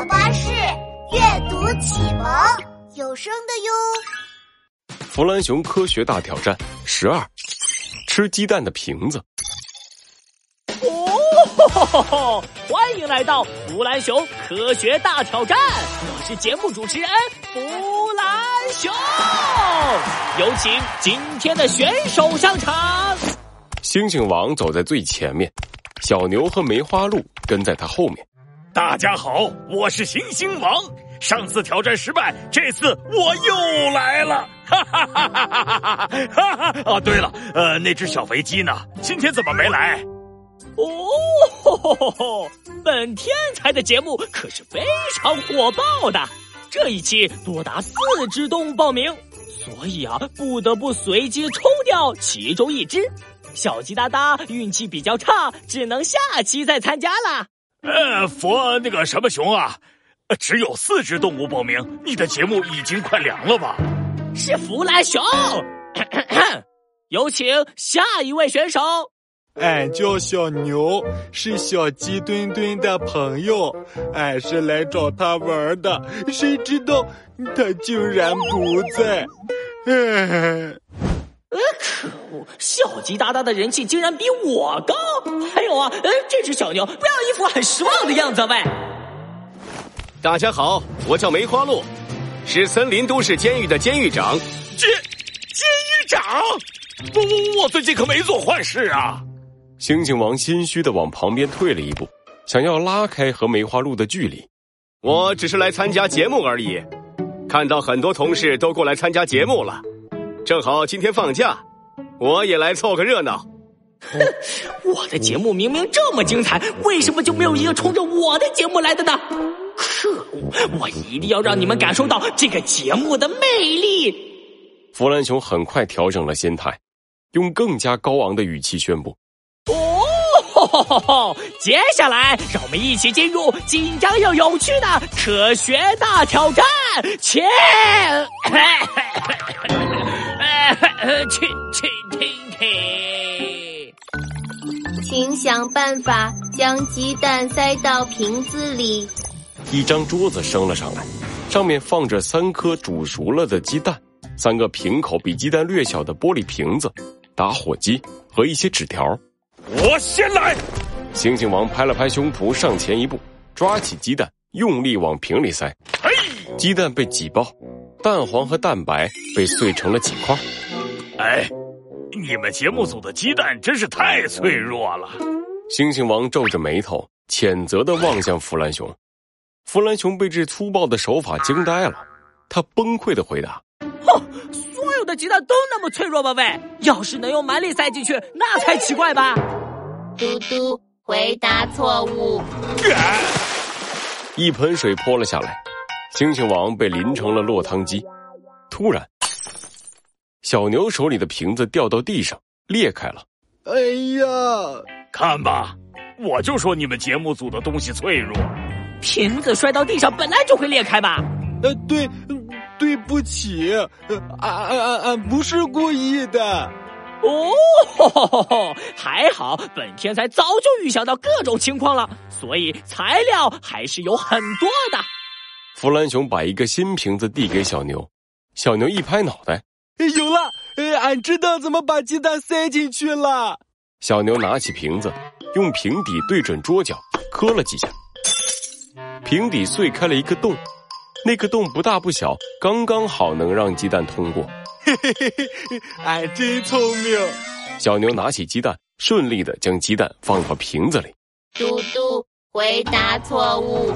宝巴士阅读启蒙有声的哟。弗兰熊科学大挑战十二：吃鸡蛋的瓶子。哦，欢迎来到弗兰熊科学大挑战，我是节目主持人弗兰熊，有请今天的选手上场。猩猩王走在最前面，小牛和梅花鹿跟在他后面。大家好，我是行星王。上次挑战失败，这次我又来了。哈哈哈哈哈哈！哈哦，对了，呃，那只小肥鸡呢？今天怎么没来？哦，本天才的节目可是非常火爆的，这一期多达四只动物报名，所以啊，不得不随机抽掉其中一只。小鸡哒哒运气比较差，只能下期再参加啦。呃，佛那个什么熊啊，只有四只动物报名，你的节目已经快凉了吧？是弗兰熊，有请下一位选手。俺叫小牛，是小鸡墩墩的朋友，俺是来找他玩的，谁知道他竟然不在。呃，可恶！小吉达达的人气竟然比我高。还有啊，呃，这只小牛不要一副很失望的样子喂。大家好，我叫梅花鹿，是森林都市监狱的监狱长。监监狱长，我我最近可没做坏事啊。猩猩王心虚的往旁边退了一步，想要拉开和梅花鹿的距离。我只是来参加节目而已，看到很多同事都过来参加节目了，正好今天放假，我也来凑个热闹。哼，我的节目明明这么精彩，为什么就没有一个冲着我的节目来的呢？可恶！我一定要让你们感受到这个节目的魅力。弗兰熊很快调整了心态，用更加高昂的语气宣布。哦，接下来让我们一起进入紧张又有趣的科学大挑战，请，请请听听，请想办法将鸡蛋塞到瓶子里。一张桌子升了上来，上面放着三颗煮熟了的鸡蛋，三个瓶口比鸡蛋略小的玻璃瓶子，打火机和一些纸条。我先来！猩猩王拍了拍胸脯，上前一步，抓起鸡蛋，用力往瓶里塞。嘿，鸡蛋被挤爆，蛋黄和蛋白被碎成了几块。哎，你们节目组的鸡蛋真是太脆弱了！猩猩王皱着眉头，谴责的望向弗兰熊。弗兰熊被这粗暴的手法惊呆了，他崩溃的回答：“哼，所有的鸡蛋都那么脆弱吗？喂，要是能用蛮力塞进去，那才奇怪吧！”嘟嘟回答错误，一盆水泼了下来，猩猩王被淋成了落汤鸡。突然，小牛手里的瓶子掉到地上裂开了。哎呀，看吧，我就说你们节目组的东西脆弱。瓶子摔到地上本来就会裂开吧？呃，对，对不起，俺俺俺俺不是故意的。哦，还好，本天才早就预想到各种情况了，所以材料还是有很多的。弗兰熊把一个新瓶子递给小牛，小牛一拍脑袋，有了，俺知道怎么把鸡蛋塞进去了。小牛拿起瓶子，用瓶底对准桌角，磕了几下，瓶底碎开了一个洞，那个洞不大不小，刚刚好能让鸡蛋通过。嘿嘿嘿嘿，俺真聪明。小牛拿起鸡蛋，顺利的将鸡蛋放到瓶子里。嘟嘟回答错误。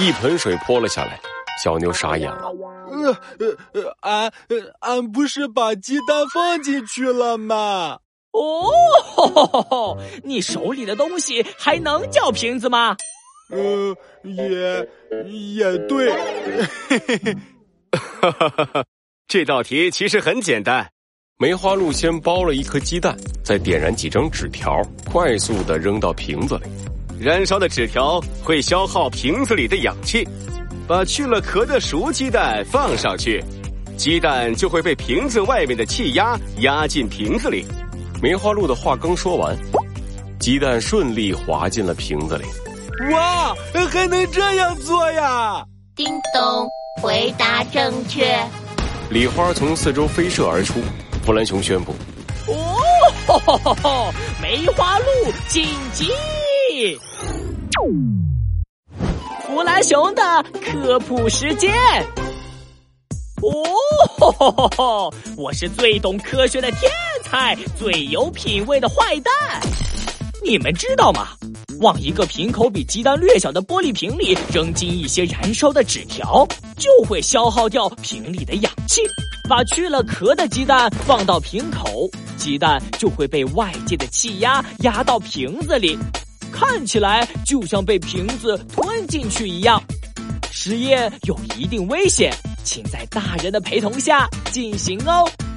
一盆水泼了下来，小牛傻眼了。呃呃呃，俺呃俺不是把鸡蛋放进去了吗？哦，你手里的东西还能叫瓶子吗？呃，也也对。嘿嘿嘿，哈哈哈哈。这道题其实很简单，梅花鹿先剥了一颗鸡蛋，再点燃几张纸条，快速的扔到瓶子里。燃烧的纸条会消耗瓶子里的氧气，把去了壳的熟鸡蛋放上去，鸡蛋就会被瓶子外面的气压压进瓶子里。梅花鹿的话刚说完，鸡蛋顺利滑进了瓶子里。哇，还能这样做呀？叮咚，回答正确。礼花从四周飞射而出，弗兰熊宣布：“哦，梅花鹿紧！”弗兰熊的科普时间。哦，我是最懂科学的天才，最有品味的坏蛋。你们知道吗？往一个瓶口比鸡蛋略小的玻璃瓶里扔进一些燃烧的纸条，就会消耗掉瓶里的氧气。把去了壳的鸡蛋放到瓶口，鸡蛋就会被外界的气压压到瓶子里，看起来就像被瓶子吞进去一样。实验有一定危险。请在大人的陪同下进行哦。